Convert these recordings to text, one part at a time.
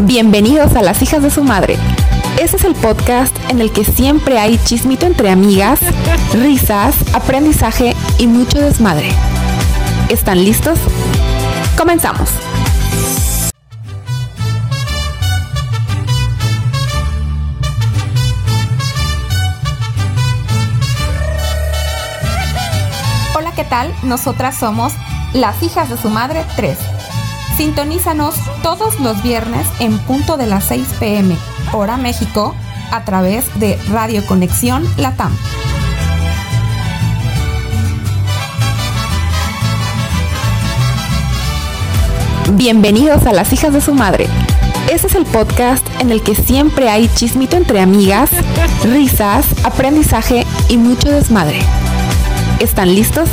Bienvenidos a Las hijas de su madre. Este es el podcast en el que siempre hay chismito entre amigas, risas, aprendizaje y mucho desmadre. ¿Están listos? Comenzamos. Hola, ¿qué tal? Nosotras somos Las hijas de su madre 3 Sintonízanos todos los viernes en punto de las 6 pm, hora México, a través de Radio Conexión Latam. Bienvenidos a Las hijas de su madre. Este es el podcast en el que siempre hay chismito entre amigas, risas, aprendizaje y mucho desmadre. ¿Están listos?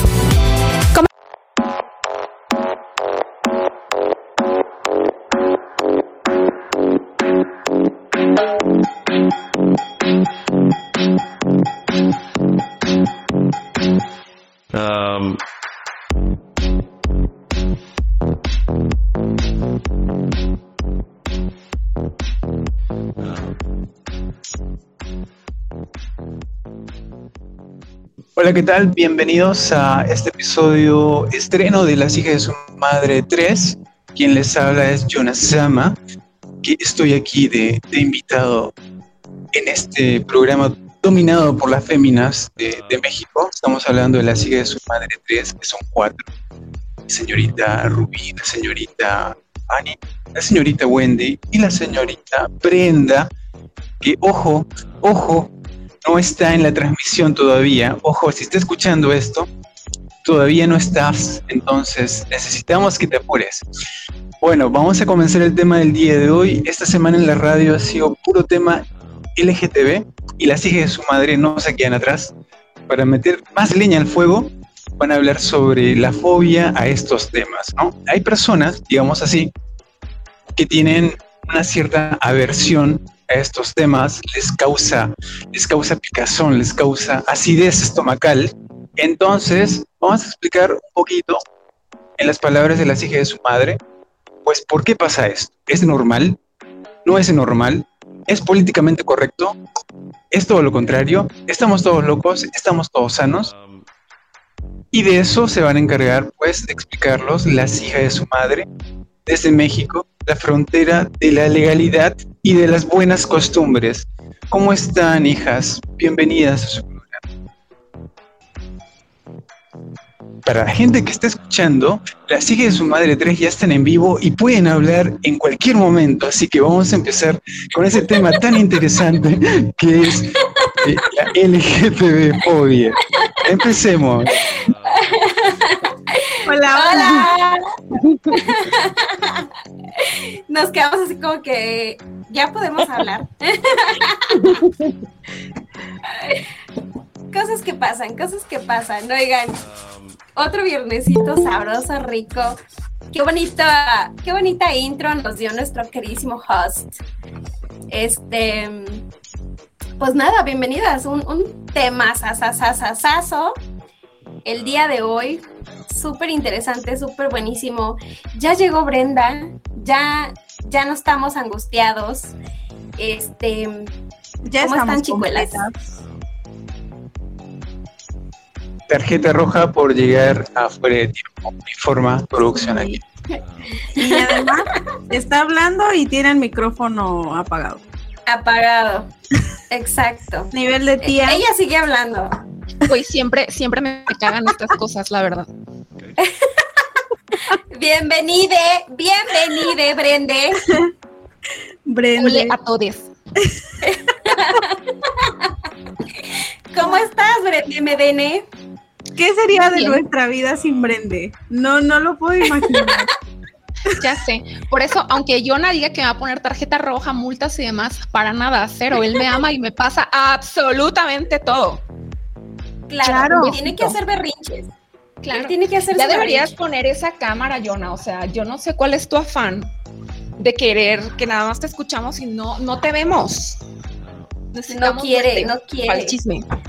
Hola, ¿qué tal? Bienvenidos a este episodio estreno de Las hijas de su madre 3. Quien les habla es Jonas Sama, que estoy aquí de, invitado en este programa dominado por las féminas de, México. Estamos hablando de Las hijas de su madre 3, que son cuatro. Señorita Rubí, la señorita Annie, la señorita Wendy y la señorita Brenda, que ojo, ojo, no está en la transmisión todavía, ojo, si está escuchando esto, todavía no estás, entonces necesitamos que te apures. Bueno, vamos a comenzar el tema del día de hoy. Esta semana en la radio ha sido puro tema LGTB y las hijas de su madre no se quedan atrás. Para meter más leña al fuego, van a hablar sobre la fobia a estos temas, ¿no? Hay personas, digamos así, que tienen una cierta aversión a estos temas les causa, les causa picazón, les causa acidez estomacal. Entonces, vamos a explicar un poquito en las palabras de la hija de su madre, pues, ¿por qué pasa esto? ¿Es normal? ¿No es normal? ¿Es políticamente correcto? ¿Es todo lo contrario? ¿Estamos todos locos? ¿Estamos todos sanos? Y de eso se van a encargar, pues, de explicarlos las hijas de su madre desde México, la frontera de la legalidad y de las buenas costumbres. ¿Cómo están, hijas? Bienvenidas a su programa. Para la gente que está escuchando, las hijas de su madre 3 ya están en vivo y pueden hablar en cualquier momento, así que vamos a empezar con ese tema tan interesante que es eh, la LGTB fobia. Empecemos. Hola, hola. Nos quedamos así como que ya podemos hablar. cosas que pasan, cosas que pasan. Oigan, otro viernesito sabroso, rico. Qué bonita, qué bonita intro nos dio nuestro queridísimo host. Este, pues nada, bienvenidas. Un, un tema sasasasasazo el día de hoy. Súper interesante, súper buenísimo. Ya llegó Brenda, ya, ya no estamos angustiados. Este, ya ¿cómo están, chicuelas? Tarjeta roja por llegar afuera de tiempo. Informa producción aquí. Y además está hablando y tiene el micrófono apagado. Apagado. Exacto. Nivel de tía. Ella sigue hablando. Pues siempre, siempre me cagan estas cosas, la verdad. bienvenide, bienvenide, Brende. Brende. a todos. ¿Cómo estás, Brende Medene? ¿Qué sería de nuestra vida sin Brende? No, no lo puedo imaginar. Ya sé. Por eso, aunque Jonah diga que me va a poner tarjeta roja, multas y demás, para nada, cero. Él me ama y me pasa absolutamente todo. Claro, tiene que hacer berrinches. Claro. tiene que hacer Ya deberías poner esa cámara, Jonah. O sea, yo no sé cuál es tu afán de querer que nada más te escuchamos y no, no te vemos. No quiere, no quiere.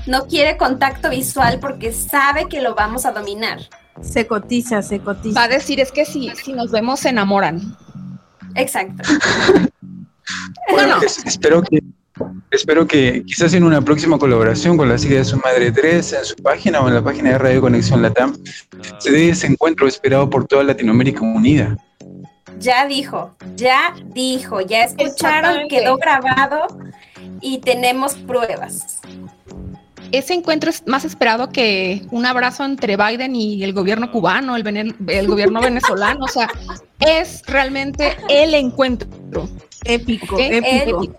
No quiere contacto visual porque sabe que lo vamos a dominar. Se cotiza, se cotiza. Va a decir, es que si, si nos vemos se enamoran. Exacto. Bueno, espero que espero que quizás en una próxima colaboración con la hijas de su madre 3 en su página o en la página de Radio Conexión Latam se dé ese encuentro esperado por toda Latinoamérica unida. Ya dijo, ya dijo, ya escucharon, quedó grabado y tenemos pruebas. Ese encuentro es más esperado que un abrazo entre Biden y el gobierno cubano, el, el gobierno venezolano. O sea, es realmente el encuentro. Épico, épico.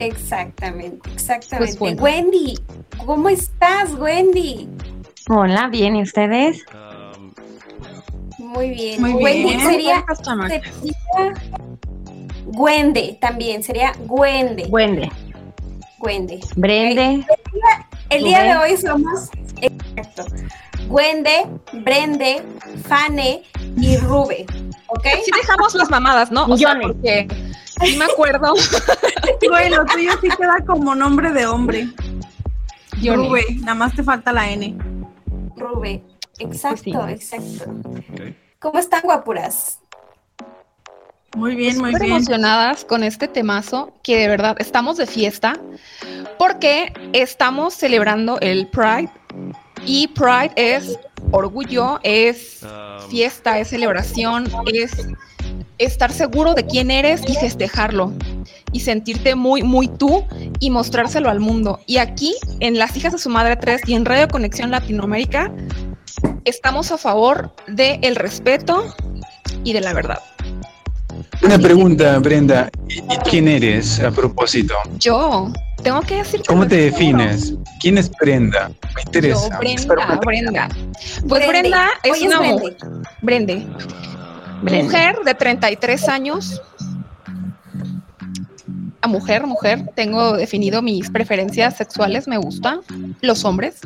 Exactamente, exactamente. Pues Wendy, ¿cómo estás, Wendy? Hola, bien, ¿y ustedes? Muy bien. Muy Wendy bien. sería, Gwende también, sería Gwende. Gwende. Gwende. Brende. El día, de hoy somos, exacto, Gwende, Brende, Fane y Rube. ¿Ok? Sí dejamos las mamadas, ¿no? O sea, porque sí me acuerdo. bueno, tuyo sí queda como nombre de hombre. Rube, nada más te falta la N. Rube, exacto, exacto. ¿Cómo están, guapuras? Muy bien, muy bien. emocionadas con este temazo, que de verdad estamos de fiesta, porque estamos celebrando el Pride. Y Pride es orgullo, es fiesta, es celebración, es estar seguro de quién eres y festejarlo y sentirte muy, muy tú y mostrárselo al mundo. Y aquí, en Las Hijas de su Madre 3 y en Radio Conexión Latinoamérica, estamos a favor del el respeto y de la verdad. Una pregunta, Brenda. ¿Quién eres a propósito? Yo. Tengo que decir. ¿Cómo te defines? ¿Quién es Brenda? Me interesa. Yo, Brenda, Brenda. Pues Brenda es una mujer. Brende. Mujer de 33 años. A mujer, mujer. Tengo definido mis preferencias sexuales. Me gustan los hombres.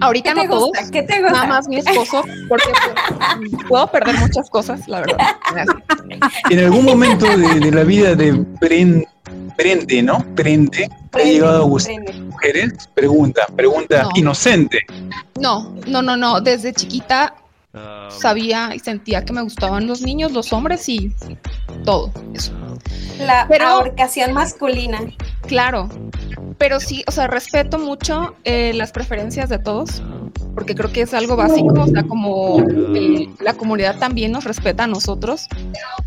Ahorita no todos, ¿Qué te gusta? nada más mi esposo, porque puedo perder muchas cosas, la verdad. En algún momento de, la vida de Prende, ¿no? Prende, ¿ha llegado a gustar mujeres? Pregunta, pregunta inocente. No, no, no, no. Desde chiquita sabía y sentía que me gustaban los niños, los hombres y todo eso. La Pero, masculina. Claro, pero sí, o sea, respeto mucho eh, las preferencias de todos, porque creo que es algo básico, o sea, como eh, la comunidad también nos respeta a nosotros.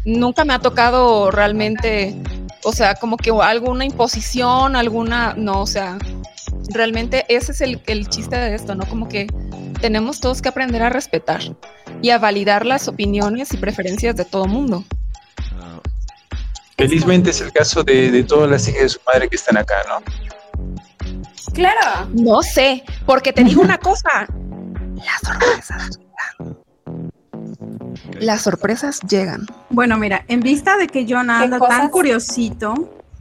Nunca me ha tocado realmente, o sea, como que alguna imposición, alguna, no, o sea, realmente ese es el, el chiste de esto, ¿no? Como que tenemos todos que aprender a respetar y a validar las opiniones y preferencias de todo mundo. Felizmente es el caso de, todas las hijas de su madre que están acá, ¿no? Claro. No sé, porque te digo una cosa. Las sorpresas llegan. Las sorpresas llegan. Bueno, mira, en vista de que John anda tan curiosito.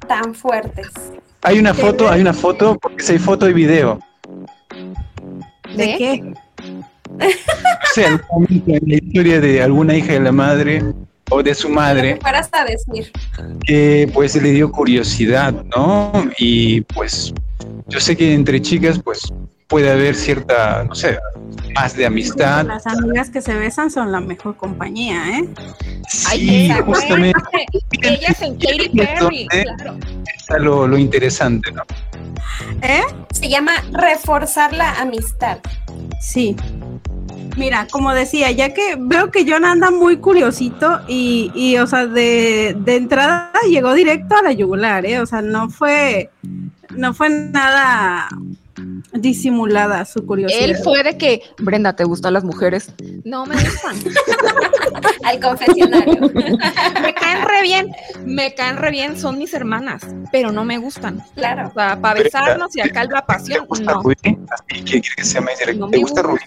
Tan fuertes. Hay una foto, hay una foto, porque si hay foto y video. ¿De, qué? O sea, en la historia de alguna hija de la madre o de su madre. Para hasta decir. Que pues le dio curiosidad, ¿no? Y pues yo sé que entre chicas pues puede haber cierta, no sé, más de amistad. Las amigas que se besan son la mejor compañía, ¿eh? Sí, justamente. Ellas en Katy Perry, claro. Está lo, lo interesante, ¿no? ¿Eh? Se llama reforzar la amistad. Sí. Mira, como decía, ya que veo que John anda muy curiosito y, y o sea, de, de, entrada llegó directo a la yugular, ¿eh? O sea, no fue, no fue nada disimulada su curiosidad. Él fue de que, Brenda, ¿te gustan las mujeres? No me gustan. Al confesionario. me caen re bien, me caen re bien, son mis hermanas, pero no me gustan. Claro. O sea, para besarnos y acá la pasión, no. ¿Qué quiere que sea más ¿Te gusta Rubí?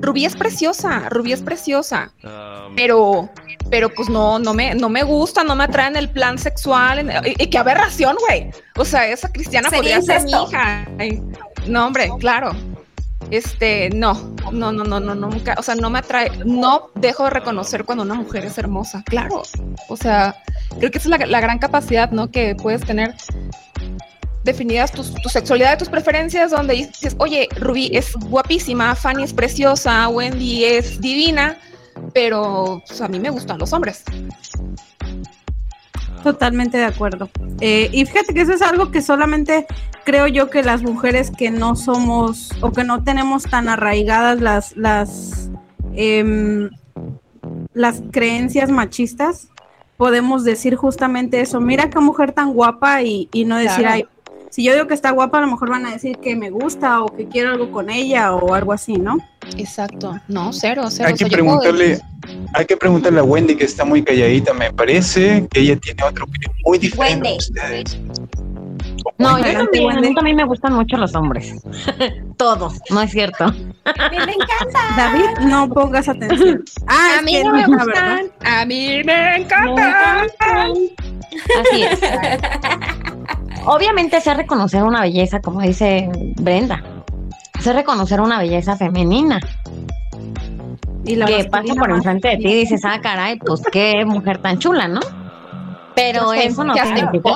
Rubí es preciosa, Rubí es preciosa, pero, pero pues no, no me, no me gusta, no me atraen el plan sexual, y, qué aberración, güey. O sea, esa cristiana podría ser mi hija. No, hombre, claro. Este, no, no, no, no, no, nunca, o sea, no me atrae, no dejo de reconocer cuando una mujer es hermosa, claro. O sea, creo que esa es la, la gran capacidad, ¿no? Que puedes tener definidas tu, sexualidad, tus preferencias, donde dices, oye, Ruby es guapísima, Fanny es preciosa, Wendy es divina, pero pues, a mí me gustan los hombres. Totalmente de acuerdo. Eh, y fíjate que eso es algo que solamente creo yo que las mujeres que no somos o que no tenemos tan arraigadas las las em, las creencias machistas podemos decir justamente eso. Mira qué mujer tan guapa y, y no decir, Claro. ay, si yo digo que está guapa, a lo mejor van a decir que me gusta o que quiero algo con ella o algo así, ¿no? Exacto. No, cero, cero. Hay O sea, que preguntarle, hay que preguntarle a Wendy que está muy calladita, me parece que ella tiene otra opinión muy diferente a Wendy. ustedes. No, yo también, a mí también me gustan mucho los hombres. Todos, no es cierto. Me, me encanta. David, no pongas atención. Ah, A mí no me verdad. gustan, a mí me encantan. Así es. Obviamente sé reconocer una belleza, como dice Brenda. Sé reconocer una belleza femenina Y la que pasa por enfrente de ti y dices, ah, caray, pues qué mujer tan chula, ¿no? Pero eso no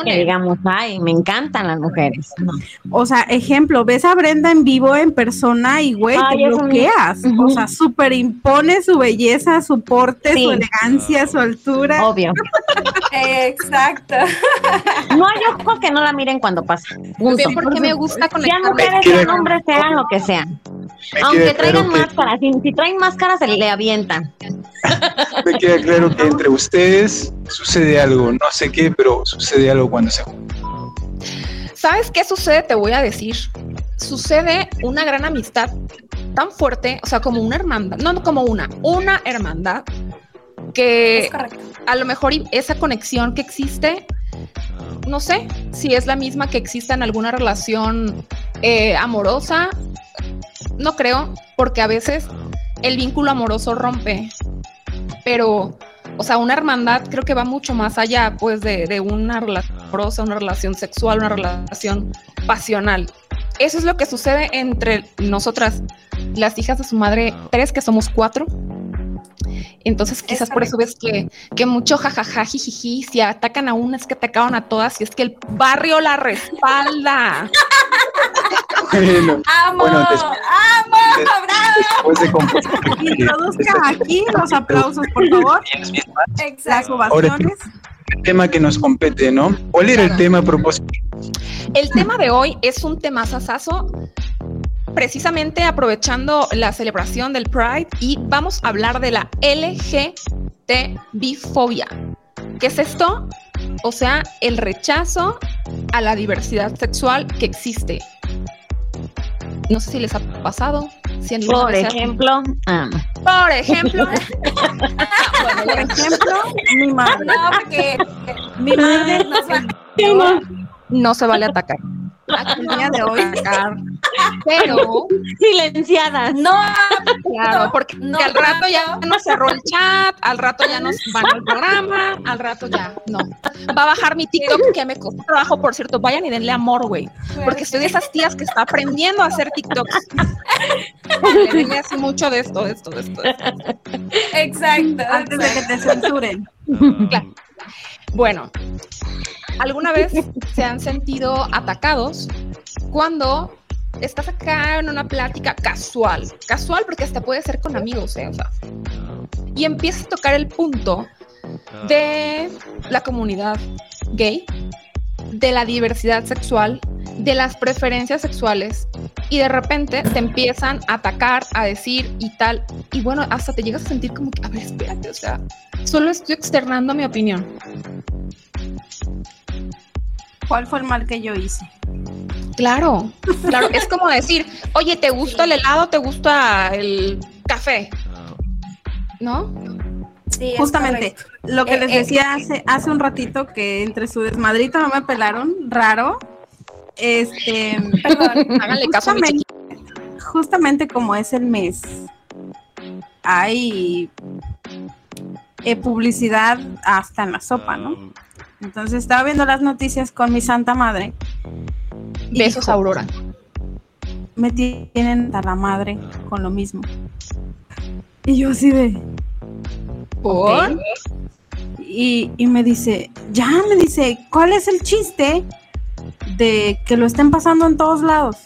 que digamos, ay, me encantan las mujeres. No. O sea, ejemplo, ves a Brenda en vivo en persona y güey, Ay, te bloqueas. Ujú. O sea, superimpone su belleza, su porte, Sí. su elegancia, su altura. Obvio. Exacto. No hay ojos que no la miren cuando pasa. Punto. Porque me gusta Sean conectar. mujeres, queda- sean hombres, sean lo que sean. Me Aunque traigan claro que, máscaras, si, si traen máscaras se le avientan. me queda claro que entre ustedes sucede algo, no sé qué, pero sucede algo cuando se juntan. ¿Sabes qué sucede? Te voy a decir. Sucede una gran amistad tan fuerte, o sea, como una hermandad, no como una, una hermandad que a lo mejor esa conexión que existe, no sé si es la misma que exista en alguna relación eh, amorosa, no creo, porque a veces el vínculo amoroso rompe, pero, o sea, una hermandad creo que va mucho más allá, pues, de, de una relación amorosa, una relación sexual, una relación pasional. Eso es lo que sucede entre nosotras, las hijas de su madre, tres que somos cuatro. Entonces quizás por eso ves que, que mucho jajaja, jijiji, si atacan a una es que atacaron a todas y es que el barrio la respalda. Bueno, ¡Amo! Bueno, después de compartir Introduzca aquí los aplausos, por favor. Las Exacto. ovaciones. el tema que nos compete, ¿no? ¿Cuál era el tema a propósito? El tema de hoy es un tema sasazo, precisamente aprovechando la celebración del Pride y vamos a hablar de la LGTB-fobia. ¿Qué es esto? O sea, el rechazo a la diversidad sexual que existe. No sé si les ha pasado. Si Por vez se ha- ejemplo, ah, por ejemplo, Por ejemplo, mi madre. No, porque Mi madre nos va- no se vale atacar. El día de hoy. Atacar. Pero silenciadas. No, Claro, porque No, al rato ya no. nos cerró el chat, al rato ya nos van al programa, al rato ya no. Va a bajar mi TikTok que me costó trabajo, por cierto. Vayan y denle amor, güey. Porque estoy de esas tías que está aprendiendo a hacer TikToks. Le denle así mucho de esto, de esto, de esto. de esto. exacto. Antes de que te censuren. Claro. Bueno, ¿alguna vez se han sentido atacados cuando estás acá en una plática casual? Casual porque hasta puede ser con amigos, ¿eh? O sea, y empiezas a tocar el punto de la comunidad gay, de la diversidad sexual, de las preferencias sexuales y de repente te empiezan a atacar, a decir y tal, y bueno, hasta te llegas a sentir como que, a ver, espérate, o sea, solo estoy externando mi opinión. ¿Cuál fue el mal que yo hice? Claro, claro, es como decir, oye, ¿te gusta el helado? ¿Te gusta el café? ¿No? Sí, Justamente, correcto. lo que Eh, les eh. decía hace, hace un ratito que entre su desmadrito no me pelaron, raro. Este, Perdón. Háganle caso a mi justamente, como es el mes, hay eh, publicidad hasta en la sopa, ¿no? Entonces estaba viendo las noticias con mi santa madre. Besos, Aurora. Me tienen a la madre con lo mismo. Y yo así de... Y, y me dice, ya, me dice, ¿cuál es el chiste de que lo estén pasando en todos lados?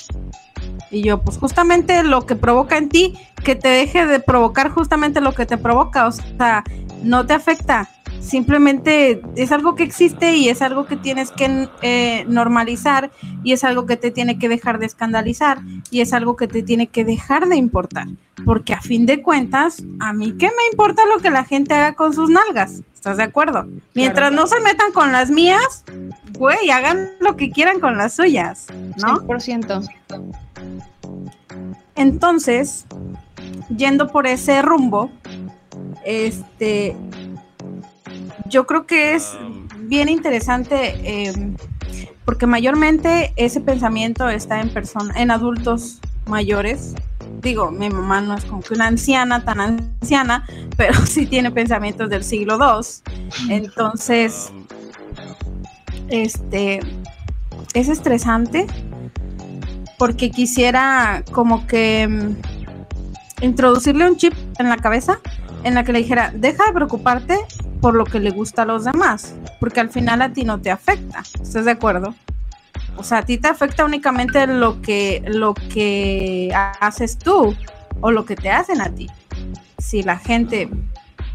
Y yo, pues justamente lo que provoca en ti, que te deje de provocar justamente lo que te provoca, o sea, no te afecta. Simplemente es algo que existe y es algo que tienes que eh, normalizar y es algo que te tiene que dejar de escandalizar y es algo que te tiene que dejar de importar. Porque a fin de cuentas, a mí qué me importa lo que la gente haga con sus nalgas. ¿Estás de acuerdo? Mientras no se metan con las mías, güey, hagan lo que quieran con las suyas, ¿no? 100%. Entonces, yendo por ese rumbo, este, yo creo que es bien interesante eh, porque mayormente ese pensamiento está en personas, en adultos mayores. Digo, mi mamá no es como que una anciana, tan anciana, pero sí tiene pensamientos del siglo II. Entonces, este, es estresante porque quisiera como que mm, introducirle un chip en la cabeza en la que le dijera, deja de preocuparte por lo que le gusta a los demás, porque al final a ti no te afecta. ¿Estás de acuerdo? O sea, a ti te afecta únicamente lo que, lo que haces tú o lo que te hacen a ti. Si la gente,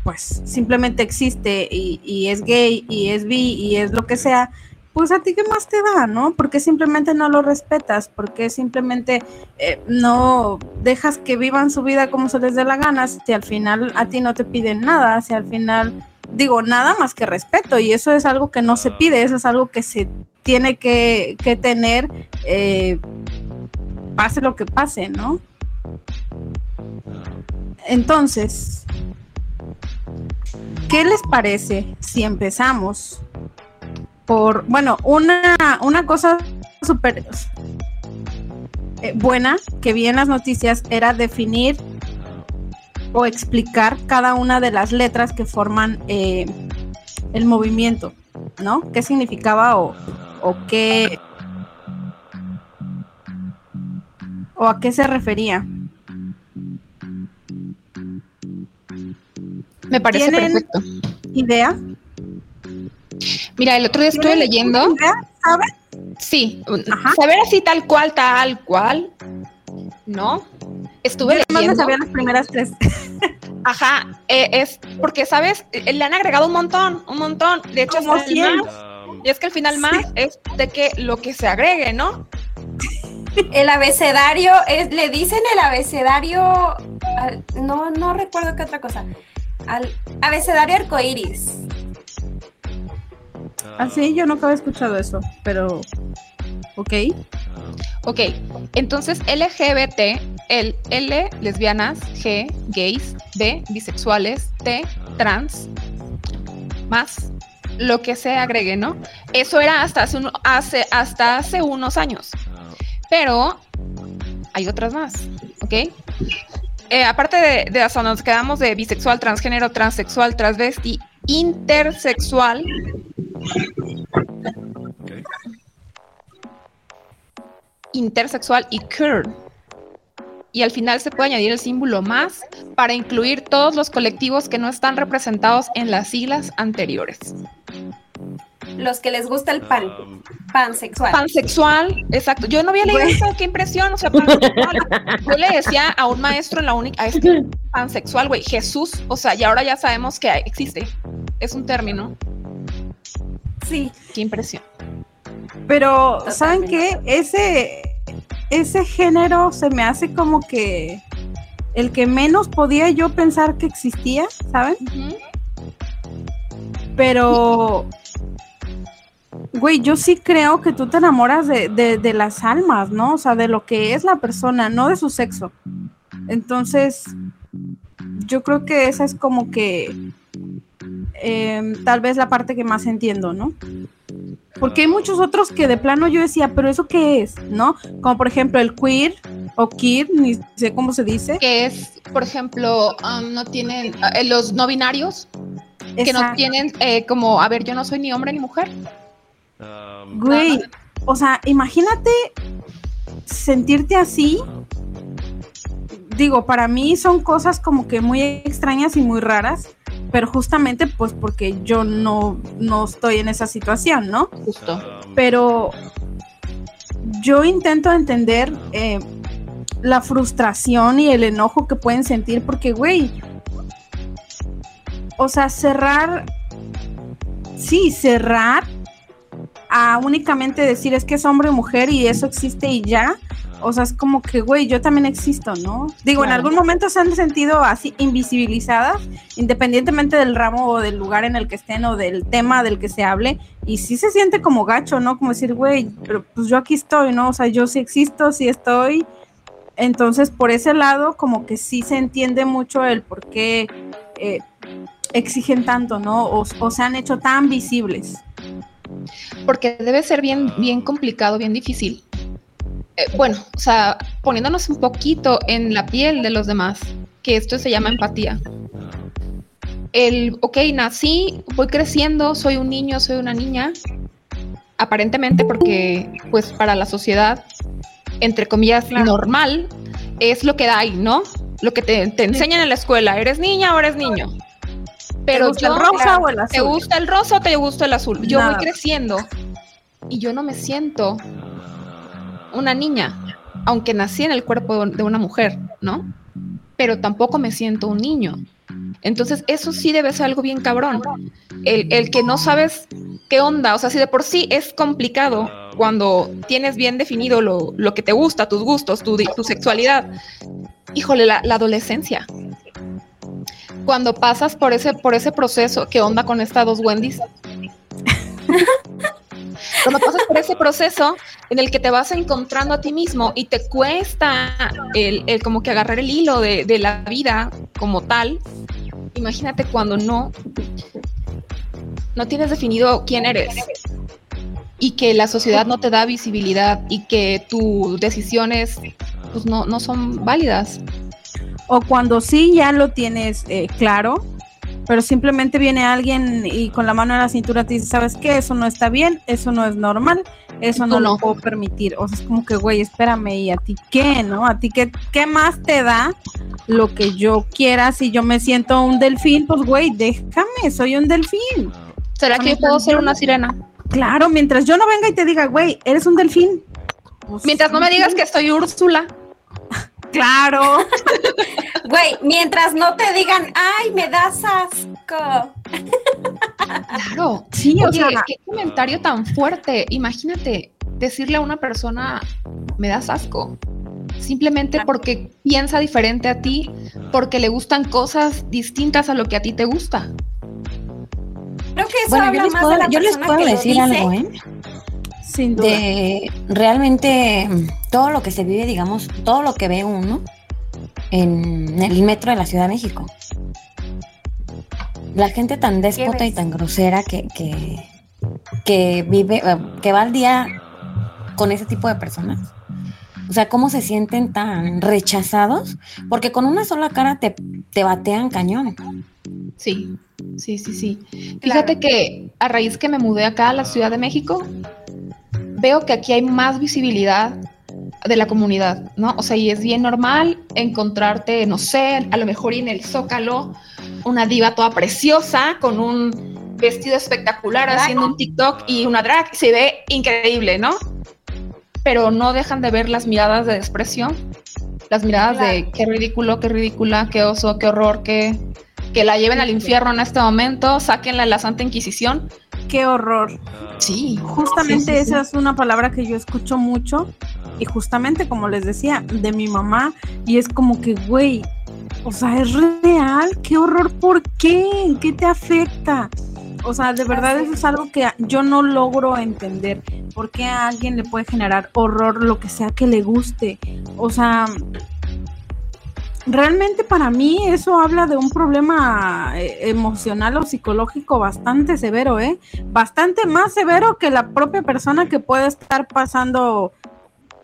pues, simplemente existe y, y es gay y es bi y es lo que sea, pues a ti qué más te da, ¿no? Porque simplemente no lo respetas, porque simplemente eh, no dejas que vivan su vida como se les dé la gana, si al final a ti no te piden nada, si al final digo nada más que respeto y eso es algo que no se pide, eso es algo que se tiene que, que tener, eh, pase lo que pase, ¿no? Entonces, ¿qué les parece si empezamos por, bueno, una, una cosa súper eh, buena que vi en las noticias era definir o explicar cada una de las letras que forman eh, el movimiento, ¿no? ¿Qué significaba o, o qué o a qué se refería? Me parece ¿Tienen perfecto. idea? Mira, el otro día estuve ¿Tienen leyendo. ¿Saben? Sí, Ajá. saber así tal cual, tal cual. ¿No? Estuve Yo leyendo. sabía las primeras tres. Ajá, eh, es porque, ¿sabes? Eh, Le han agregado un montón, un montón. De hecho, Como más. Y es que al final más es de que lo que se agregue, ¿no? El abecedario, es, le dicen el abecedario, no, no recuerdo qué otra cosa. Al abecedario arcoíris. Ah, yo nunca había escuchado eso, pero ok. Ok, entonces LGBT, el L, lesbianas, G, gays, B, bisexuales, T, trans, más lo que se agregue, ¿no? Eso era hasta hace unos años, pero hay otras más, ¿ok? Eh, aparte de, de hasta nos quedamos de bisexual, transgénero, transexual, transvesti, intersexual, intersexual y queer. Y al final se puede añadir el símbolo más para incluir todos los colectivos que no están representados en las siglas anteriores. Los que les gusta el pan, pansexual. Pansexual, exacto. Yo no había leído eso, qué impresión, o sea, pansexual. Yo le decía a un maestro en la única, es que pansexual, güey, Jesús, o sea, y ahora ya sabemos que existe. Es un término. Sí, Qué impresión. Pero, ¿saben qué? Ese, ese género se me hace como que el que menos podía yo pensar que existía, ¿saben? Pero, güey, yo sí creo que tú te enamoras de, de- de las almas, ¿no? O sea, de lo que es la persona, no de su sexo. Entonces, yo creo que esa es como que em, tal vez la parte que más entiendo, ¿no? Porque hay muchos otros que de plano yo decía, pero ¿eso qué es? ¿No? Como por ejemplo el queer o queer, ni sé cómo se dice. Que es, por ejemplo, um, no tienen, eh, los no binarios, que no tienen eh, como, a ver, yo no soy ni hombre ni mujer. Güey, o sea, imagínate sentirte así. Digo, para mí son cosas como que muy extrañas y muy raras, pero justamente pues porque yo no, no estoy en esa situación, ¿no? Justo. Pero yo intento entender eh, la frustración y el enojo que pueden sentir porque, güey, o sea, cerrar sí, cerrar a únicamente decir es que es hombre o mujer y eso existe y ya. O sea, es como que, güey, yo también existo, ¿no? Digo, en Claro. algún momento se han sentido así invisibilizadas, independientemente del ramo o del lugar en el que estén o del tema del que se hable. Y sí se siente como gacho, ¿no? Como decir, güey, pero pues yo aquí estoy, ¿no? O sea, yo sí existo, sí estoy. Entonces, por ese lado, como que sí se entiende mucho el por qué eh, exigen tanto, ¿no? O, o se han hecho tan visibles. Porque debe ser bien, bien complicado, bien difícil. Eh, bueno, o sea, poniéndonos un poquito en la piel de los demás, que esto se llama empatía. El, ok, nací, voy creciendo, soy un niño, soy una niña, aparentemente porque, pues, para la sociedad, entre comillas, Claro. normal, es lo que hay, ¿no? Lo que te, te enseñan en la escuela, eres niña o eres niño. Pero ¿Te gusta yo, el rosa o el azul? ¿Te gusta el rosa o te gusta el azul? Yo Nada. voy creciendo y yo no me siento una niña, aunque nací en el cuerpo de una mujer, ¿no? Pero tampoco me siento un niño. Entonces, eso sí debe ser algo bien cabrón. El, el que no sabes qué onda, o sea, si de por sí es complicado cuando tienes bien definido lo, lo que te gusta, tus gustos, tu, tu sexualidad. Híjole, la, la adolescencia. Cuando pasas por ese, por ese proceso, ¿qué onda con estas dos Wendy's? Cuando pasas por ese proceso en el que te vas encontrando a ti mismo y te cuesta el, el como que agarrar el hilo de, de la vida como tal, imagínate cuando no, no tienes definido quién eres y que la sociedad no te da visibilidad y que tus decisiones pues no, no son válidas. O cuando sí ya lo tienes eh, claro, pero simplemente viene alguien y con la mano en la cintura te dice, ¿sabes qué? Eso no está bien, eso no es normal, eso no, lo puedo permitir. O sea, es como que, güey, espérame, ¿y a ti qué, no? ¿A ti qué, qué más te da lo que yo quiera? Si yo me siento un delfín, pues, güey, déjame, soy un delfín. ¿Será que yo puedo ser una sirena? Claro, mientras yo no venga y te diga, güey, eres un delfín. Pues, Mientras no me digas que soy Úrsula. Claro. Güey, mientras no te digan, ay, me das asco. Claro. Sí, o Oye, sea, qué comentario tan fuerte. Imagínate decirle a una persona, me das asco. Simplemente porque piensa diferente a ti, porque le gustan cosas distintas a lo que a ti te gusta. Creo que eso Bueno, yo les más puedo, de la yo les puedo que lo decir dice. algo, ¿eh? Sin duda. de realmente todo lo que se vive, digamos, todo lo que ve uno en el metro de la Ciudad de México. La gente tan déspota y tan grosera que, que, que vive, eh, que va al día con ese tipo de personas. O sea, cómo se sienten tan rechazados, porque con una sola cara te, te batean cañón. Sí, sí, sí, sí. Fíjate que a raíz que me mudé acá a la Ciudad de México, veo que aquí hay más visibilidad de la comunidad, ¿no? O sea, y es bien normal encontrarte, no sé, a lo mejor en el Zócalo, una diva toda preciosa con un vestido espectacular Drag. haciendo un TikTok y una drag, se ve increíble, ¿no? Pero no dejan de ver las miradas de desprecio, las miradas de qué ridículo, qué ridícula, qué oso, qué horror, qué que la lleven al infierno en este momento, sáquenla de la Santa Inquisición. Qué horror. Sí, Justamente Sí, sí, esa es una palabra que yo escucho mucho y justamente como les decía, de mi mamá y es como que, güey, o sea, es real, qué horror, ¿por qué? ¿Qué te afecta? O sea, de verdad eso es algo que yo no logro entender. ¿Por qué a alguien le puede generar horror lo que sea que le guste? O sea, realmente para mí eso habla de un problema eh, emocional o psicológico bastante severo, ¿eh? Bastante más severo que la propia persona que puede estar pasando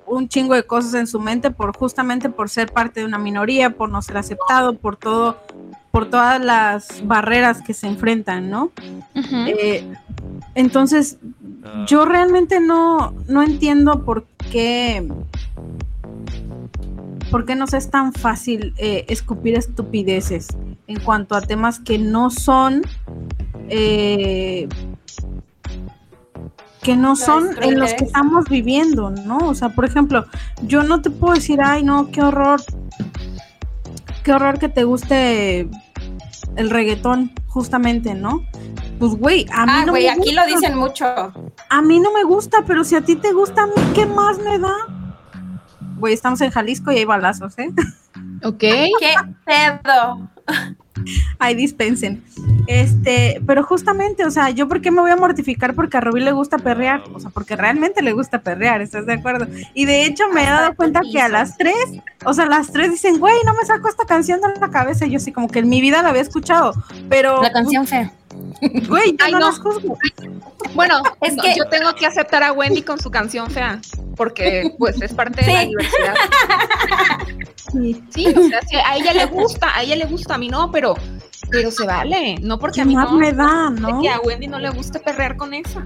un chingo de cosas en su mente por justamente por ser parte de una minoría, por no ser aceptado, por todo, por todas las barreras que se enfrentan, ¿no? Eh, entonces, yo realmente no, no entiendo por qué, por qué nos es tan fácil eh, escupir estupideces en cuanto a temas que no son, eh, que no son en los que interés. estamos viviendo, ¿no? O sea, por ejemplo, yo no te puedo decir, ay, no, qué horror, qué horror que te guste el reggaetón, justamente, ¿no? pues güey, a mí Ah, no güey, me aquí gusta. lo dicen mucho. A mí no me gusta, pero si a ti te gusta, a mí qué más me da. Güey, estamos en Jalisco y hay balazos, ¿eh? Ok. ¿Qué pedo? Ahí dispensen. Este, pero justamente, o sea, yo por qué me voy a mortificar porque a Rubí le gusta perrear, o sea, porque realmente le gusta perrear, ¿estás de acuerdo? Y de hecho me he dado cuenta que a las tres, o sea, las tres dicen, güey, no me saco esta canción de la cabeza. Y yo sí, como que en mi vida la había escuchado, pero, La canción fea. Güey, yo Ay, no, no. las juzgo. Bueno, Es no, que- yo tengo que aceptar a Wendy con su canción fea, porque pues es parte de la diversidad. Sí. Sí, o sea, sí, a ella le gusta, a ella le gusta, a mí no, pero, pero se vale, no porque ¿Qué a mí no, me da, de no? que a Wendy no le guste perrear con esa.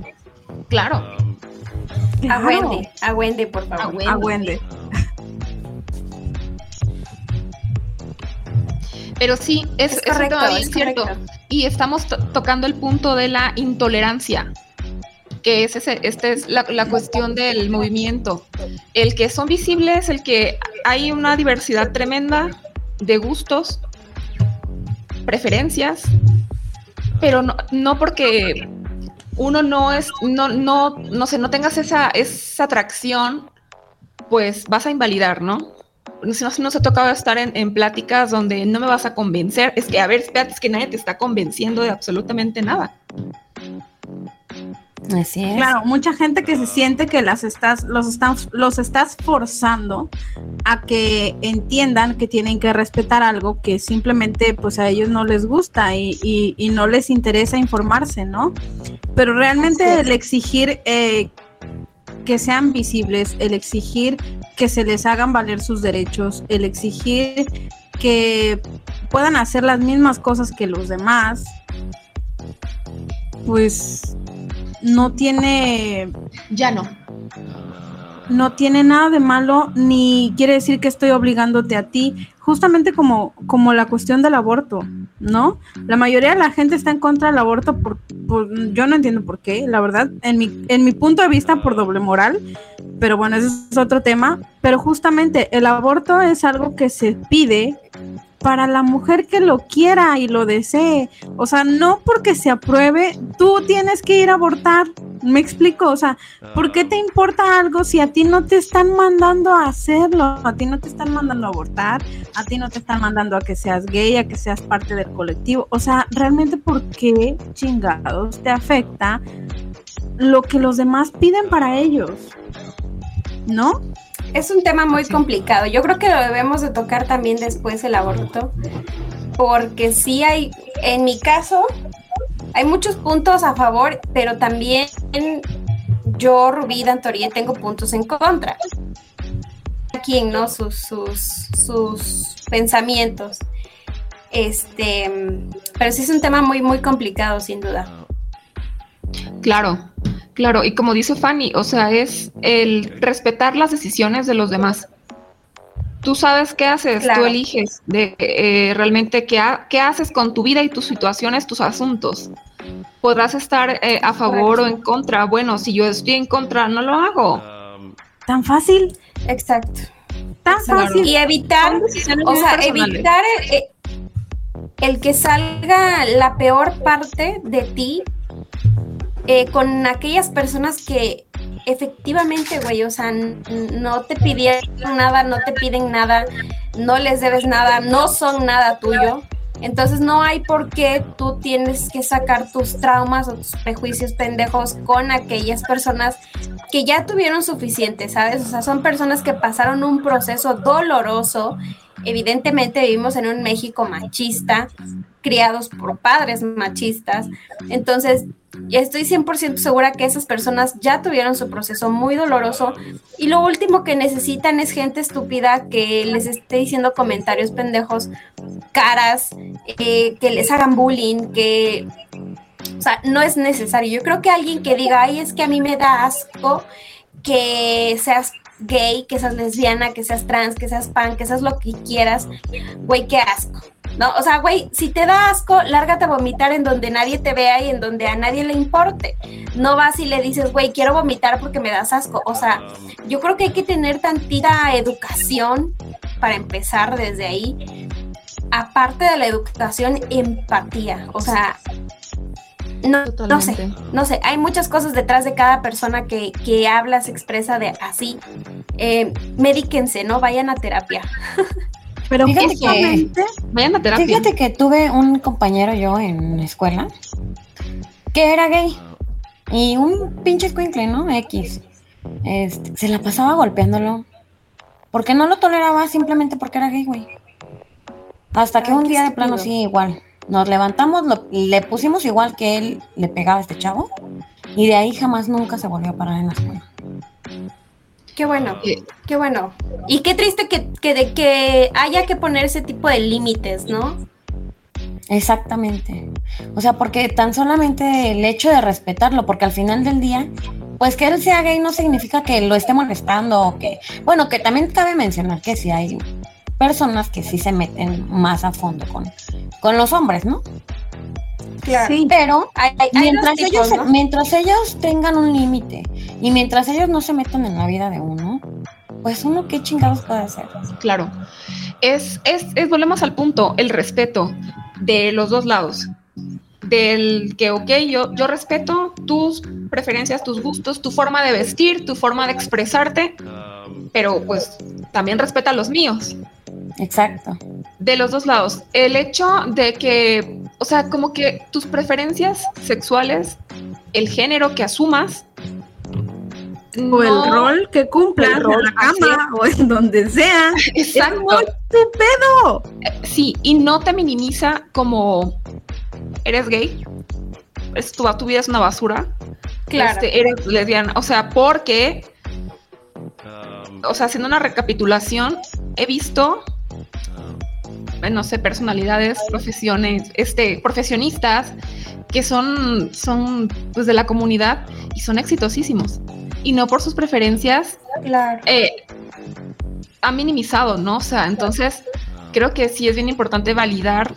Claro, A. Wendy, a Wendy, por a favor. Wendy. A Wendy. Pero sí, es, Es es correcto, cierto. correcto. Y estamos to- tocando el punto de la intolerancia, que es ese, esta es la, la cuestión del movimiento. El que son visibles, el que hay una diversidad tremenda de gustos, preferencias, pero no, no porque uno no es, no, no, no sé, no tengas esa, esa atracción, pues vas a invalidar, ¿no? Si no, si no se ha tocado estar en, en pláticas donde no me vas a convencer, es que, a ver, espérate, es que nadie te está convenciendo de absolutamente nada. Así es. Claro, mucha gente que se siente que las estás, los están, los estás forzando a que entiendan que tienen que respetar algo que simplemente pues a ellos no les gusta y, y- y no les interesa informarse, ¿no? Pero realmente el exigir eh, que sean visibles, el exigir que se les hagan valer sus derechos, el exigir que puedan hacer las mismas cosas que los demás, pues no tiene Ya no. No tiene nada de malo ni quiere decir que estoy obligándote a ti, justamente como, como la cuestión del aborto, ¿no? La mayoría de la gente está en contra del aborto por, por- yo no entiendo por qué, la verdad, en mi, en mi punto de vista por doble moral, pero bueno, ese es otro tema, pero justamente el aborto es algo que se pide para la mujer que lo quiera y lo desee. O sea, no porque se apruebe, tú tienes que ir a abortar. Me explico, o sea, ¿por qué te importa algo si a ti no te están mandando a hacerlo? A ti no te están mandando a abortar, a ti no te están mandando a que seas gay, a que seas parte del colectivo. O sea, realmente, ¿por qué chingados te afecta lo que los demás piden para ellos? ¿No? Es un tema muy complicado. Yo creo que lo debemos de tocar también después el aborto, porque sí hay, en mi caso, hay muchos puntos a favor, pero también yo, Rubí Dantorie, tengo puntos en contra. Quien, ¿no? Sus, sus, sus pensamientos. Este, pero sí es un tema muy, muy complicado, sin duda. Claro, claro. Y como dice Fanny, o sea, es el respetar las decisiones de los demás. Tú sabes qué haces, Claro. tú eliges de eh, realmente qué, ha- qué haces con tu vida y tus situaciones, tus asuntos. Podrás estar eh, a favor o en contra. Bueno, si yo estoy en contra, no lo hago. Tan fácil, Exacto. tan fácil. Y evitar O sea, personales. evitar el, eh, el que salga la peor parte de ti eh, con aquellas personas que efectivamente, güey, o sea, no te pidieron nada, no te piden nada, no les debes nada, no son nada tuyo. Entonces no hay por qué tú tienes que sacar tus traumas o tus prejuicios pendejos con aquellas personas que ya tuvieron suficiente, ¿sabes? O sea, son personas que pasaron un proceso doloroso. Evidentemente vivimos en un México machista, criados por padres machistas. Entonces, estoy 100% segura que esas personas ya tuvieron su proceso muy doloroso y lo último que necesitan es gente estúpida que les esté diciendo comentarios pendejos, caras, eh, que les hagan bullying, que... O sea, no es necesario. Yo creo que alguien que diga, ay, es que a mí me da asco que seas gay, que seas lesbiana, que seas trans, que seas pan, que seas lo que quieras, güey, qué asco. No, o sea, güey, si te da asco, lárgate a vomitar en donde nadie te vea y en donde a nadie le importe. No vas y le dices, güey, quiero vomitar porque me das asco. O sea, yo creo que hay que tener tantita educación para empezar desde ahí. Aparte de la educación, empatía. O sea, No, no sé, no sé, hay muchas cosas detrás de cada persona que, que habla, se expresa de así. Eh, medíquense, ¿no? Vayan a terapia. Pero Fíjate que- justamente, Vayan a terapia. Fíjate que tuve un compañero yo en la escuela que era gay y un pinche escuincle, ¿no? X. Este, se la pasaba golpeándolo porque no lo toleraba simplemente porque era gay, güey. Hasta que Ay, un día de plano sí, igual. Nos levantamos, lo- le pusimos igual que él le pegaba a este chavo y de ahí jamás nunca se volvió a parar en la escuela. Qué bueno, Eh, qué bueno. Y qué triste que, que, de que haya que poner ese tipo de límites, ¿no? Exactamente. O sea, porque tan solamente el hecho de respetarlo, porque al final del día, pues que él sea gay no significa que lo esté molestando o que, bueno, que también cabe mencionar que sí hay personas que sí se meten más a fondo con, con los hombres, ¿no? Claro. sí, Pero Hay, hay- hay mientras tipos, ellos, ¿no? mientras ellos tengan un límite y mientras ellos no se metan en la vida de uno, pues uno qué chingados puede hacer. Claro. Es, es, es, volvemos al punto, el respeto de los dos lados. Del que, ok, yo, yo respeto tus preferencias, tus gustos, tu forma de vestir, tu forma de expresarte, pero pues también respeta los míos. Exacto. De los dos lados. El hecho de que, o sea, como que tus preferencias sexuales, el género que asumas, o el rol que rol, en la cama o en donde sea. Es Exacto. muy tu pedo. Sí, y no te minimiza como eres gay, es tu, tu vida es una basura, Claro. este, eres lesbiana, o sea, porque, o sea, haciendo una recapitulación, he visto, eh, no sé, personalidades, profesiones, este, profesionistas que son, son, pues, de la comunidad y son exitosísimos. Y no por sus preferencias Claro. eh, ha minimizado, ¿no? O sea, entonces creo que sí es bien importante validar,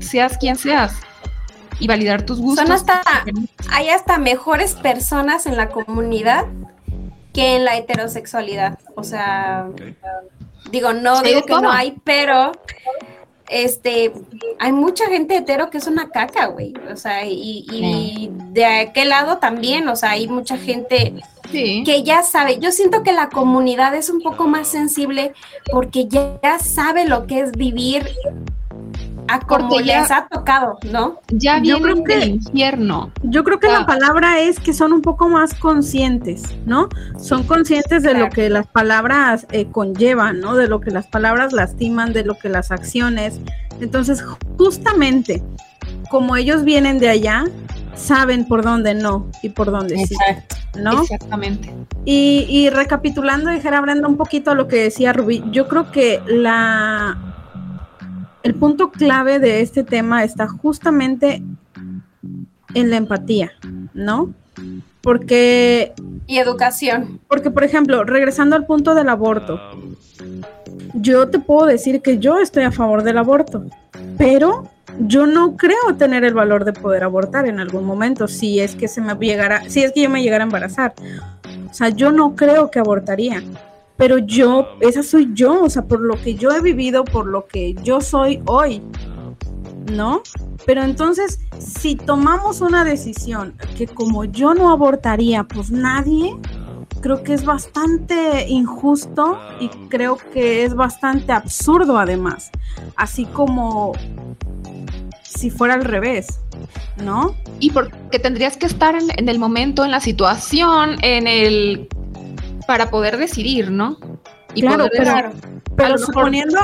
seas quien seas, y validar tus gustos. Son hasta, hay hasta mejores personas en la comunidad que en la heterosexualidad. O sea, digo, no Sí, digo que no hay, pero este, hay mucha gente hetero que es una caca, güey. O sea, y, y de aquel lado también, o sea, hay mucha gente Sí. que ya sabe. Yo siento que la comunidad es un poco más sensible porque ya, ya sabe lo que es vivir a como Porque ya- les ha tocado, ¿no? Ya vienen que- del infierno. Yo creo que Ah. la palabra es que son un poco más conscientes, ¿no? Son conscientes de lo que las palabras eh, conllevan, ¿no? De lo que las palabras lastiman, de lo que las acciones. Entonces, justamente, como ellos vienen de allá, saben por dónde no y por dónde sí, Exacto. ¿no? Exactamente. Y, y recapitulando, dijera Brenda un poquito lo que decía Rubí, yo creo que la el punto clave de este tema está justamente en la empatía, ¿no? Porque, Y educación. porque, por ejemplo, regresando al punto del aborto, yo te puedo decir que yo estoy a favor del aborto, pero yo no creo tener el valor de poder abortar en algún momento si es que se me llegara, si es que yo me llegara a embarazar. O sea, yo no creo que abortaría, pero yo, esa soy yo, o sea, por lo que yo he vivido, por lo que yo soy hoy, ¿no? Pero entonces, si tomamos una decisión que como yo no abortaría, pues nadie, creo que es bastante injusto y creo que es bastante absurdo además, así como si fuera al revés, ¿no? Y porque tendrías que estar en, en el momento, en la situación, en el para poder decidir, ¿no? Y Claro, poder pero- suponiendo,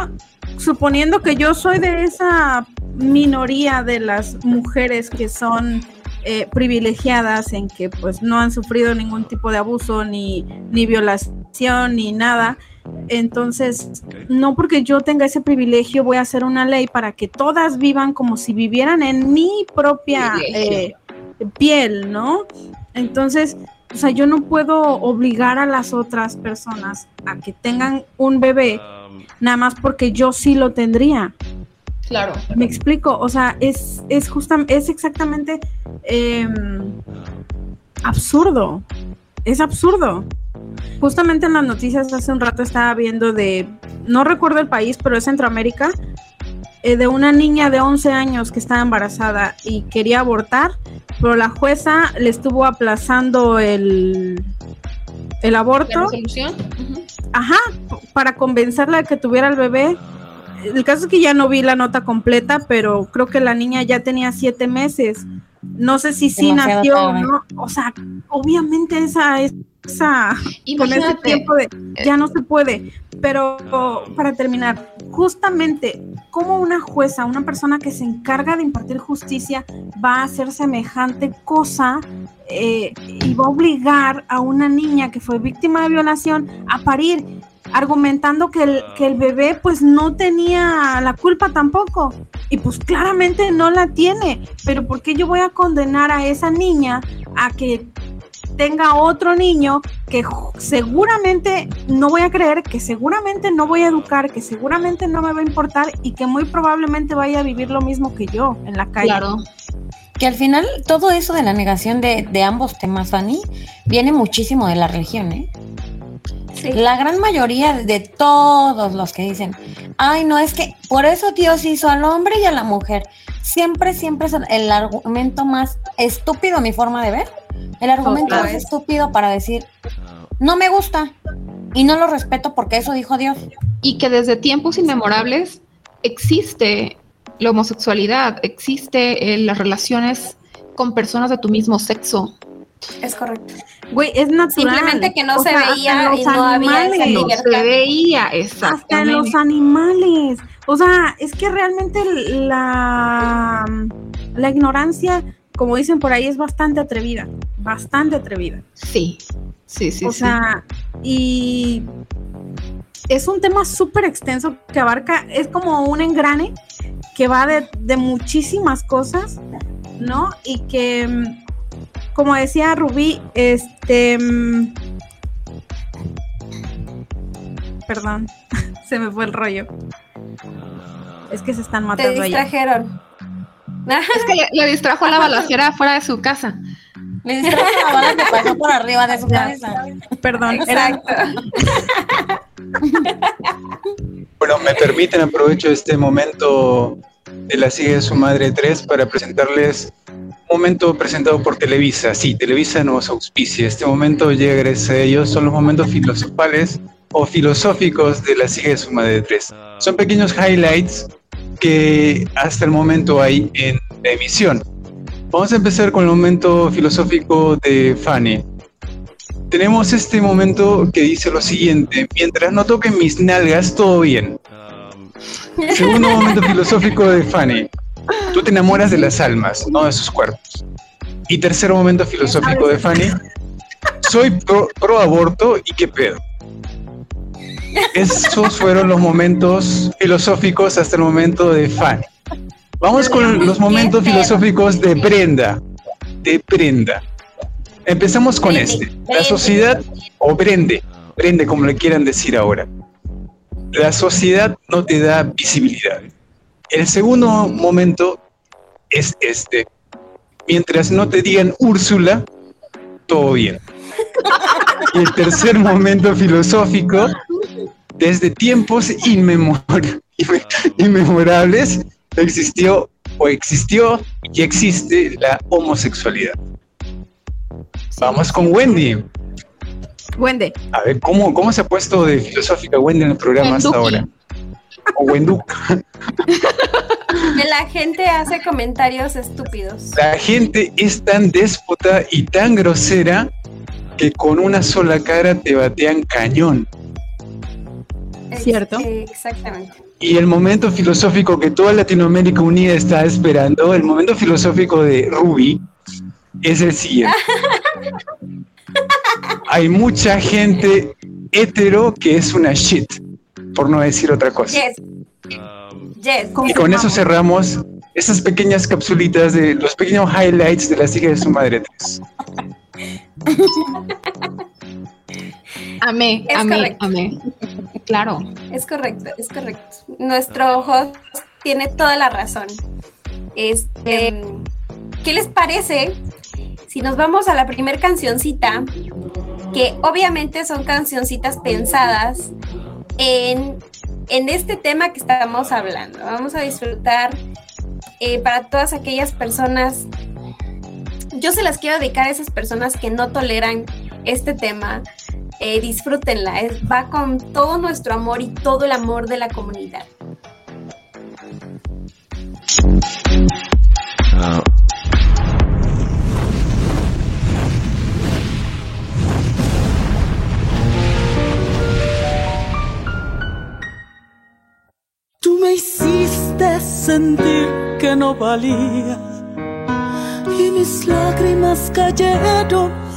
suponiendo que yo soy de esa minoría de las mujeres que son eh, privilegiadas en que pues no han sufrido ningún tipo de abuso ni, ni violación ni nada. Entonces, no porque yo tenga ese privilegio voy a hacer una ley para que todas vivan como si vivieran en mi propia eh, piel, ¿no? Entonces, o sea, yo no puedo obligar a las otras personas a que tengan un bebé nada más porque yo sí lo tendría. Claro. Me explico, o sea, es, es justa- es exactamente em, absurdo. Es absurdo. Justamente en las noticias hace un rato estaba viendo de, no recuerdo el país, pero es Centroamérica, eh, de una niña de 11 años que estaba embarazada y quería abortar pero la jueza le estuvo aplazando el, el aborto. ¿La resolución? Ajá, para convencerla de que tuviera el bebé. El caso es que ya no vi la nota completa, pero creo que la niña ya tenía siete meses. No sé si sí Demasiado nació o no. O sea, obviamente esa, esa con ese tiempo de ya no se puede. Pero para terminar, justamente cómo una jueza, una persona que se encarga de impartir justicia, va a hacer semejante cosa eh, y va a obligar a una niña que fue víctima de violación a parir, argumentando que el, que el bebé pues no tenía la culpa tampoco. Y pues claramente no la tiene. Pero ¿por qué yo voy a condenar a esa niña a que tenga otro niño que seguramente no voy a creer, que seguramente no voy a educar, que seguramente no me va a importar y que muy probablemente vaya a vivir lo mismo que yo en la calle? Claro. Que al final todo eso de la negación de, de ambos temas, Fanny, viene muchísimo de la religión, ¿eh? Sí. La gran mayoría de todos los que dicen, ay, no, es que por eso Dios hizo al hombre y a la mujer. Siempre, siempre es el, el argumento más estúpido, a mi forma de ver. El argumento más estúpido para decir, no me gusta y no lo respeto porque eso dijo Dios. Y que desde tiempos inmemorables existe la homosexualidad, existe eh, las relaciones con personas de tu mismo sexo. Es correcto. Güey, es natural. Simplemente que no O se sea, veía en los y no había esa. No se veía hasta en exactamente. los animales. O sea, es que realmente la, la ignorancia, como dicen por ahí, es bastante atrevida, bastante atrevida. Sí, sí, sí. o sí. sea, y es un tema súper extenso que abarca, es como un engrane que va de, de muchísimas cosas, ¿no? Y que, como decía Rubí, este... Perdón, se me fue el rollo. Es que se están Te matando allá. Es que le, le distrajo la balacera fuera de su casa. Me distrajo la bala que pasó por arriba de su cabeza. Perdón, era- Exacto. Bueno, me permiten aprovecho este momento de la sigue de su madre 3 para presentarles un momento presentado por Televisa. Sí, Televisa nos auspicia. Este momento llega gracias a ellos. Son los momentos filosofales o filosóficos de la sigue de su madre 3. Son pequeños highlights que hasta el momento hay en la emisión. Vamos a empezar con el momento filosófico de Fanny. Tenemos este momento que dice lo siguiente, mientras no toquen mis nalgas, todo bien. Segundo momento filosófico de Fanny, tú te enamoras de las almas, no de sus cuerpos. Y tercer momento filosófico de Fanny, soy pro, pro aborto y qué pedo. Esos fueron los momentos filosóficos hasta el momento de Fanny. Vamos con los momentos filosóficos de Brenda. De Brenda. Empezamos con este. La sociedad, o Brende, Brende como le quieran decir ahora. La sociedad no te da visibilidad. El segundo momento es este. Mientras no te digan Úrsula, todo bien. Y el tercer momento filosófico, desde tiempos inmemor- inme- inmemorables, existió o existió y existe la homosexualidad. Vamos con Wendy. Wendy. A ver, ¿cómo, cómo se ha puesto de filosófica Wendy en el programa hasta ahora? O Wenduca. La gente hace comentarios estúpidos. La gente es tan déspota y tan grosera que con una sola cara te batean cañón. ¿Cierto? Exactamente. Y el momento filosófico que toda Latinoamérica Unida está esperando, el momento filosófico de Ruby, es el siguiente. Hay mucha gente hetero que es una shit, por no decir otra cosa. Yes. Yes. Y con eso cerramos esas pequeñas capsulitas de los pequeños highlights de la hija de su madre 3. Amé, es amé, correcto. amé. Claro. Es correcto, es correcto. Nuestro host tiene toda la razón. Este, ¿Qué les parece si nos vamos a la primera cancioncita? Que obviamente son cancioncitas pensadas en, en este tema que estamos hablando. Vamos a disfrutar eh, para todas aquellas personas. Yo se las quiero dedicar a esas personas que no toleran este tema. Eh, disfrútenla, va con todo nuestro amor y todo el amor de la comunidad. Tú me hiciste sentir que no valía y mis lágrimas cayeron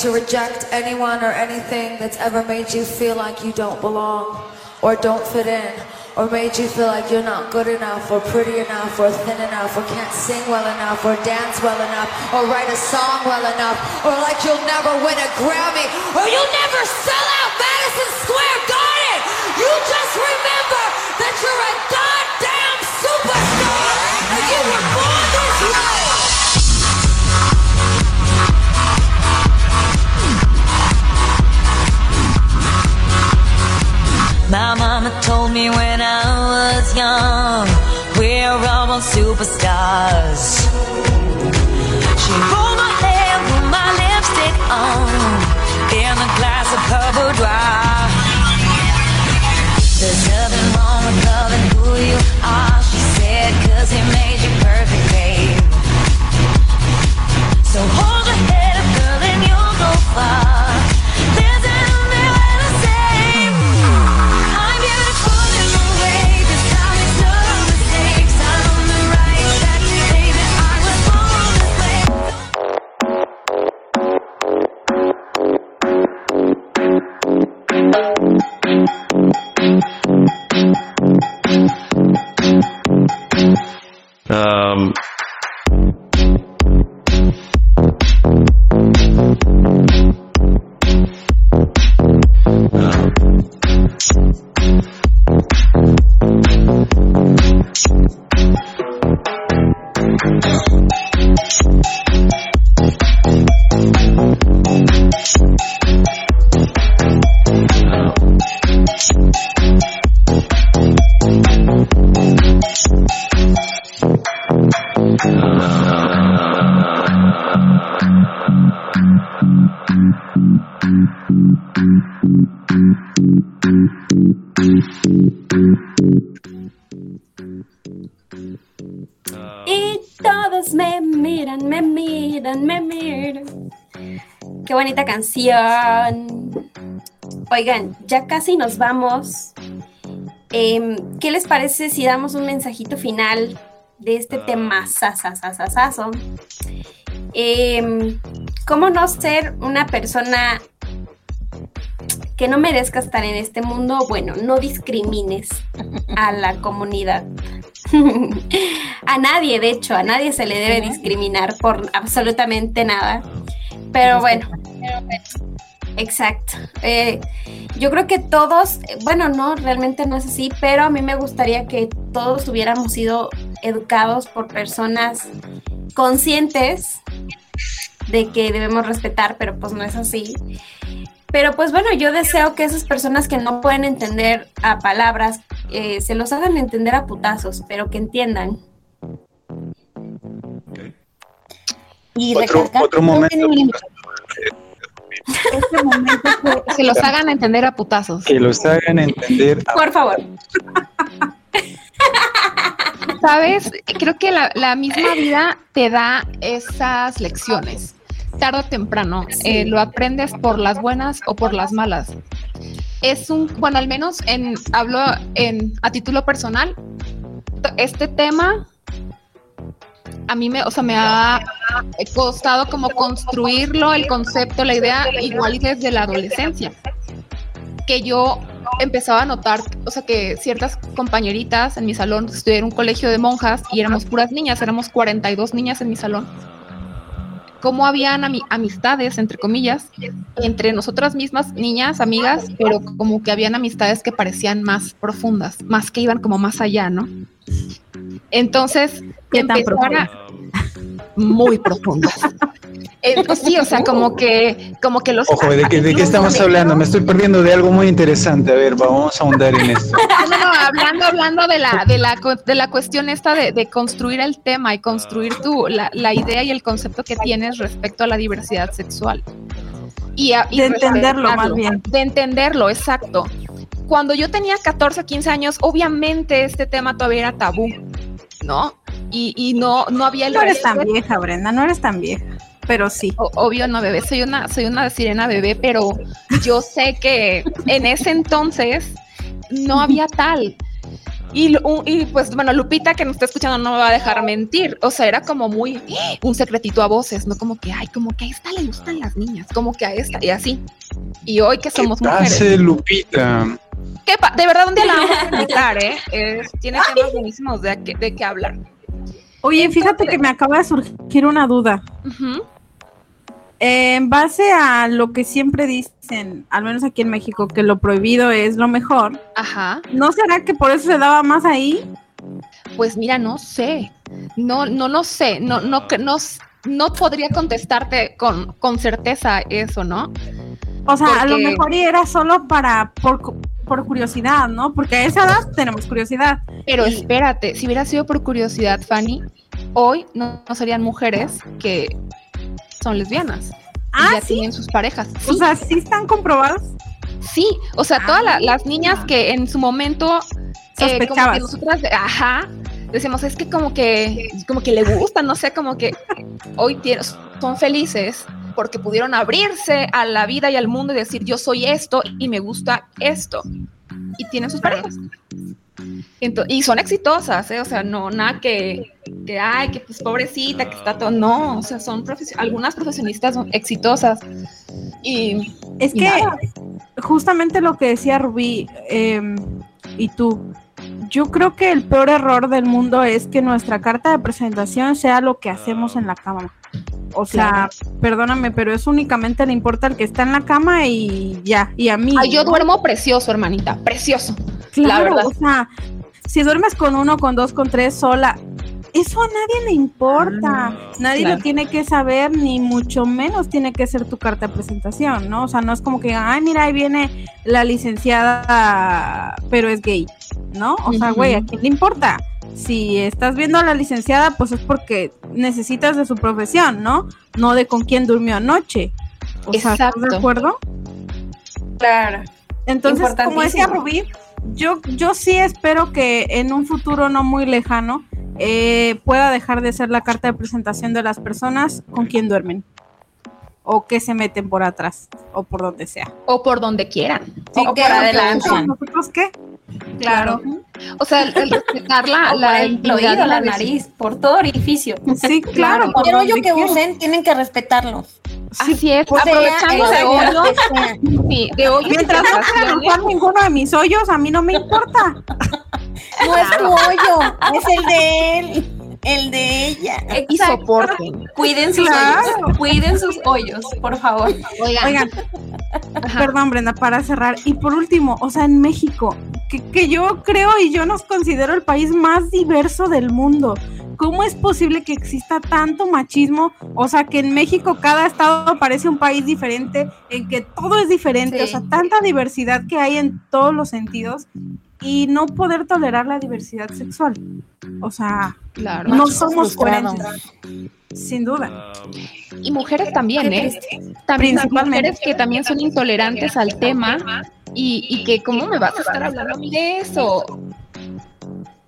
to reject anyone or anything that's ever made you feel like you don't belong or don't fit in or made you feel like you're not good enough or pretty enough or thin enough or can't sing well enough or dance well enough or write a song well enough or like you'll never win a Grammy or you'll never sell out Madison Square Garden. You just remember that you're a dog. Me miran, me miran, me miran. Qué bonita canción. Oigan, ya casi nos vamos. Em, ¿Qué les parece si damos un mensajito final de este tema sasasasasazo? Em, ¿Cómo no ser una persona que no merezca estar en este mundo? Bueno, no discrimines a la comunidad. a nadie, de hecho, a nadie se le debe discriminar por absolutamente nada. Pero bueno, exacto. Eh, yo creo que todos, bueno, no, realmente no es así, pero a mí me gustaría que todos hubiéramos sido educados por personas conscientes de que debemos respetar, pero pues no es así. Pero pues bueno, yo deseo que esas personas que no pueden entender a palabras, eh, se los hagan entender a putazos, pero que entiendan. Y Otro, recalcar otro momento. Este momento fue- Que los hagan entender a putazos. Que los hagan entender. a- Por favor. ¿Sabes? Creo que la, la misma vida te da esas lecciones. Tarde o temprano. Eh, lo aprendes por las buenas o por las malas. Es un, bueno, al menos en, hablo en, a título personal, este tema a mí me, o sea, me ha costado como construirlo, el concepto, la idea, igual desde la adolescencia. Que yo empezaba a notar, o sea, que ciertas compañeritas en mi salón, estudié en un colegio de monjas y éramos puras niñas, éramos 42 niñas en mi salón. Cómo habían ami- amistades, entre comillas, entre nosotras mismas, niñas, amigas, pero como que habían amistades que parecían más profundas, más que iban como más allá, ¿no? Entonces, ¿Qué tan muy profundas. Eh, pues sí, o sea, como que, como que los. Ojo, ¿de qué, de qué estamos hablando? Me estoy perdiendo de algo muy interesante. A ver, vamos a ahondar en esto. No, no, hablando, hablando de la, de la, de la cuestión esta de, de construir el tema y construir tu, la, la idea y el concepto que tienes respecto a la diversidad sexual. Y, a- y De entenderlo, más bien. De entenderlo, exacto. Cuando yo tenía 14, 15 años, obviamente este tema todavía era tabú, ¿no? Y, y no, no había el No eres tan vieja, Brenda, no eres tan vieja. Pero sí. O- Obvio no bebé, soy una, soy una sirena bebé, pero yo sé que en ese entonces no había tal. Y, pues bueno, Lupita que nos está escuchando no me va a dejar mentir. O sea, era como muy ¡eh! un secretito a voces, no como que, ay, como que a esta le gustan las niñas, como que a esta, y así. Y hoy que ¿Qué somos mujeres. pase, Lupita? ¿Qué pa- de verdad, un día la vamos a invitar, ¿eh? Eh, tiene temas buenísimos de, qué hablar. Oye, fíjate que me acaba de surgir una duda. Ujú. En base a lo que siempre dicen, al menos aquí en México, que lo prohibido es lo mejor, Ajá. ¿no será que por eso se daba más ahí? Pues mira, no sé. No, no lo sé. No, no, no, no podría contestarte con, con certeza eso, ¿no? O sea, a lo mejor y era solo para por, por curiosidad, ¿no? Porque a esa edad tenemos curiosidad. Pero Y- espérate, si hubiera sido por curiosidad, Fanny, hoy no, no serían mujeres que son lesbianas. y Ah, ya sí. tienen sus parejas. Sí, O sea, sí están comprobados. sí. O sea, todas la- Ah. las niñas que en su momento eh, como que nosotras, ajá, decimos, es que como que, como que le gustan, no sé, como que hoy tiene- son felices porque pudieron abrirse a la vida y al mundo y decir, yo soy esto y me gusta esto. Y tienen sus parejas. Y son exitosas, ¿eh? O sea, no, nada que, que, ay, que pues pobrecita, que está todo, no, o sea, son algunas profesionistas son exitosas. Y Es Y que nada. justamente lo que decía Rubí em, y tú, yo creo que el peor error del mundo es que nuestra carta de presentación sea lo que hacemos en la cama. O sea, perdóname, pero eso únicamente le importa al que está en la cama y ya, y a mí. ay, yo duermo precioso, hermanita, precioso. la Claro, verdad. o sea, si duermes con uno, con dos, con tres sola, eso a nadie le importa. nadie claro. lo tiene que saber, ni mucho menos tiene que ser tu carta de presentación, ¿no? O sea, no es como que, ay, mira, ahí viene la licenciada, pero es gay, ¿no? O sea, güey, ¿a quién le importa? Si estás viendo a la licenciada, pues es porque necesitas de su profesión, ¿no? No de con quién durmió anoche. O sea, ¿estás de acuerdo? Claro. Entonces, como decía. Rubí, yo, yo sí espero que en un futuro no muy lejano eh, pueda dejar de ser la carta de presentación de las personas con quien duermen. O que se meten por atrás, o por donde sea. O por donde quieran. Sí, o que por adelante. ¿Nosotros qué? Claro. O sea, el, el respetar la, el oído, la nariz, por todo orificio. Sí, claro. por Cualquier hoyo donde que quieran. usen, tienen que respetarlos. Así es, aprovechando de hoyo hoyo, que sea. sí, de hoyo Mientras no quieran usar ninguno de mis hoyos, a mí no me importa. No es tu hoyo, es el de él, el de ella. y Exacto. soporten. Cuiden sus Claro. hoyos. Cuiden sus hoyos, por favor. Oigan, Oigan, perdón Brenda, para cerrar. Y por último, o sea, en México, que, que yo creo y yo nos considero el país más diverso del mundo. ¿Cómo es posible que exista tanto machismo? O sea, que en México cada estado parece un país diferente, en que todo es diferente, Sí. o sea, tanta diversidad que hay en todos los sentidos y no poder tolerar la diversidad sexual. O sea, claro. no somos coherentes, sin duda. Y mujeres también, ¿eh? También mujeres que también son intolerantes al tema y, y que, ¿cómo me vas a estar hablando a mí de eso?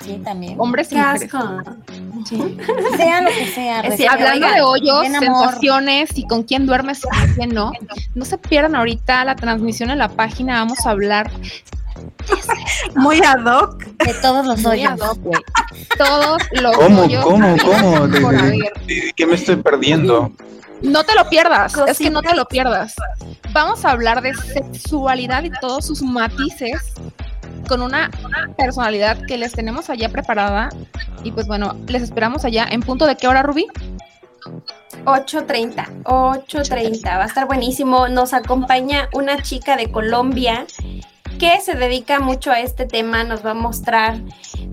Sí, también. Hombres y mujeres. asco. Sea lo que sea. Cierto. Hablando Oigan, de hoyos, sensaciones y con quién duermes y con quién no, no se pierdan ahorita la transmisión en la página. Vamos a hablar Muy ad hoc. de todos los muy hoyos. ad hoc, güey. todos los ¿Cómo, hoyos cómo, cómo? ¿De, por de- haber. de qué me estoy perdiendo? No te lo pierdas, es que no te lo pierdas. Vamos a hablar de sexualidad y todos sus matices con una personalidad que les tenemos allá preparada. Y pues bueno, les esperamos allá. ¿En punto de qué hora, Rubí? 8.30, 8.30, va a estar buenísimo. Nos acompaña una chica de Colombia que se dedica mucho a este tema, nos va a mostrar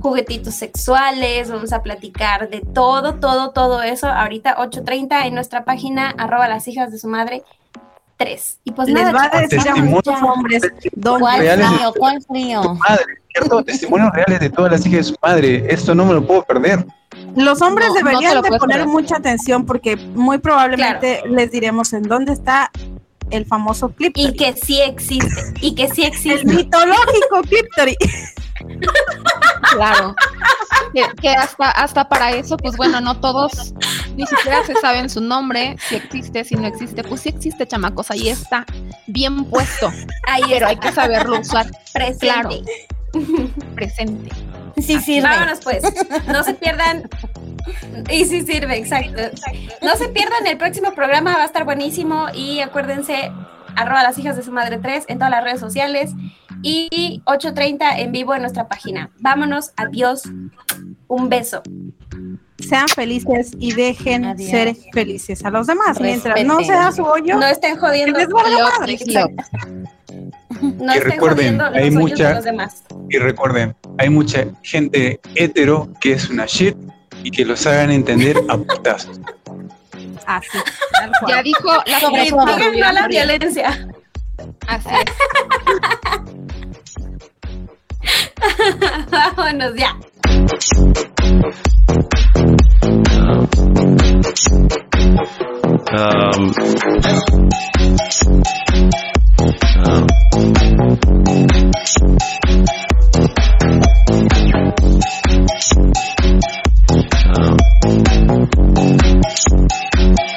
juguetitos sexuales, vamos a platicar de todo, todo, todo eso. Ahorita 8.30 en nuestra página, arroba las hijas de su madre 3. Y pues Les nada, va a decir a muchos hombres dónde ¿Cuál frío? ¿Cuál frío? Madre, ¿cierto? Testimonios reales de todas las hijas de su madre. Esto no me lo puedo perder. Los hombres No, no deberían lo de poner perder. mucha atención porque muy probablemente les diremos en dónde está el famoso clip. y que sí existe, y que sí el existe. mitológico Cliptory. Claro. que, que hasta, hasta para eso, pues bueno, no todos ni siquiera se saben su nombre, si existe, si no existe. Pues sí existe, chamacos, ahí está, bien puesto, Ahí pero hay que saberlo usar presente. claro. presente. Sí sirve. Vámonos pues, no se pierdan. Y sí sirve, exacto. No se pierdan el próximo programa, va a estar buenísimo y acuérdense, arroba las hijas de su madre 3 en todas las redes sociales y 8.30 en vivo en nuestra página. Vámonos, adiós, un beso. Sean felices y dejen Adiós. ser felices a los demás. Mientras no Respeten. sea su hoyo, No estén jodiendo, que les madre. no Y estén recuerden, jodiendo hay los hoyos de mucha- los demás. Y recuerden, hay mucha gente hetero que es una shit y que los hagan entender a putazos. Así. tal cual. Ya dijo la Sobre todo. No violencia. Así es. Vámonos ya. Um, uh, Thank you.